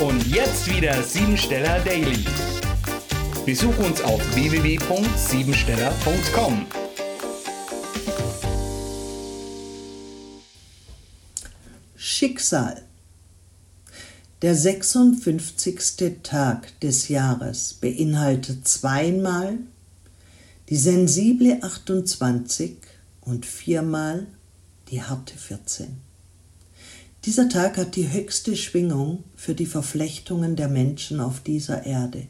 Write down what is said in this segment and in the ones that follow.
Und jetzt wieder Siebensteller Daily. Besuch uns auf www.siebensteller.com. Schicksal. Der 56. Tag des Jahres beinhaltet zweimal die sensible 28 und viermal die harte 14. Dieser Tag hat die höchste Schwingung für die Verflechtungen der Menschen auf dieser Erde.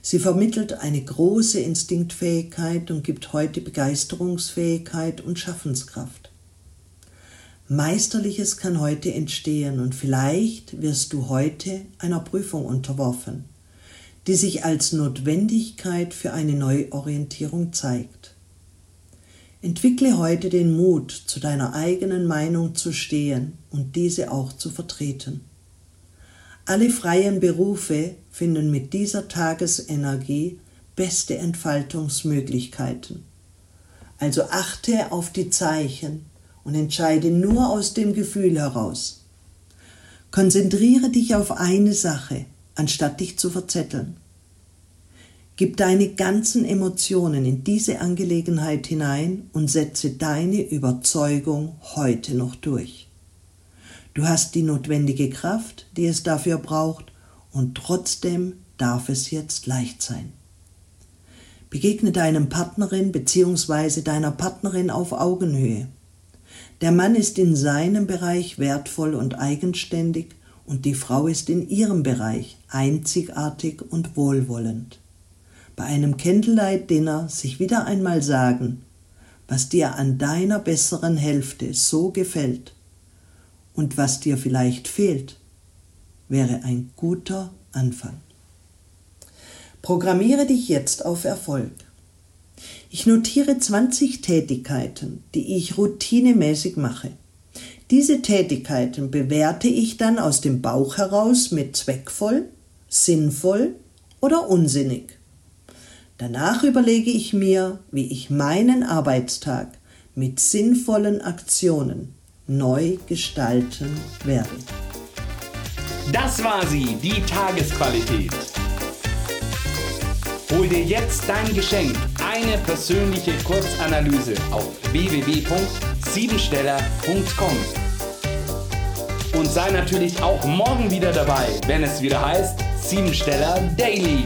Sie vermittelt eine große Instinktfähigkeit und gibt heute Begeisterungsfähigkeit und Schaffenskraft. Meisterliches kann heute entstehen und vielleicht wirst du heute einer Prüfung unterworfen, die sich als Notwendigkeit für eine Neuorientierung zeigt. Entwickle heute den Mut, zu deiner eigenen Meinung zu stehen und diese auch zu vertreten. Alle freien Berufe finden mit dieser Tagesenergie beste Entfaltungsmöglichkeiten. Also achte auf die Zeichen und entscheide nur aus dem Gefühl heraus. Konzentriere dich auf eine Sache, anstatt dich zu verzetteln. Gib deine ganzen Emotionen in diese Angelegenheit hinein und setze deine Überzeugung heute noch durch. Du hast die notwendige Kraft, die es dafür braucht, und trotzdem darf es jetzt leicht sein. Begegne deinem Partnerin bzw. deiner Partnerin auf Augenhöhe. Der Mann ist in seinem Bereich wertvoll und eigenständig und die Frau ist in ihrem Bereich einzigartig und wohlwollend bei einem Candlelight-Dinner sich wieder einmal sagen, was dir an deiner besseren Hälfte so gefällt und was dir vielleicht fehlt, wäre ein guter Anfang. Programmiere dich jetzt auf Erfolg. Ich notiere 20 Tätigkeiten, die ich routinemäßig mache. Diese Tätigkeiten bewerte ich dann aus dem Bauch heraus mit zweckvoll, sinnvoll oder unsinnig. Danach überlege ich mir, wie ich meinen Arbeitstag mit sinnvollen Aktionen neu gestalten werde. Das war sie, die Tagesqualität. Hol dir jetzt dein Geschenk, eine persönliche Kurzanalyse auf www.siebensteller.com. Und sei natürlich auch morgen wieder dabei, wenn es wieder heißt Siebensteller Daily.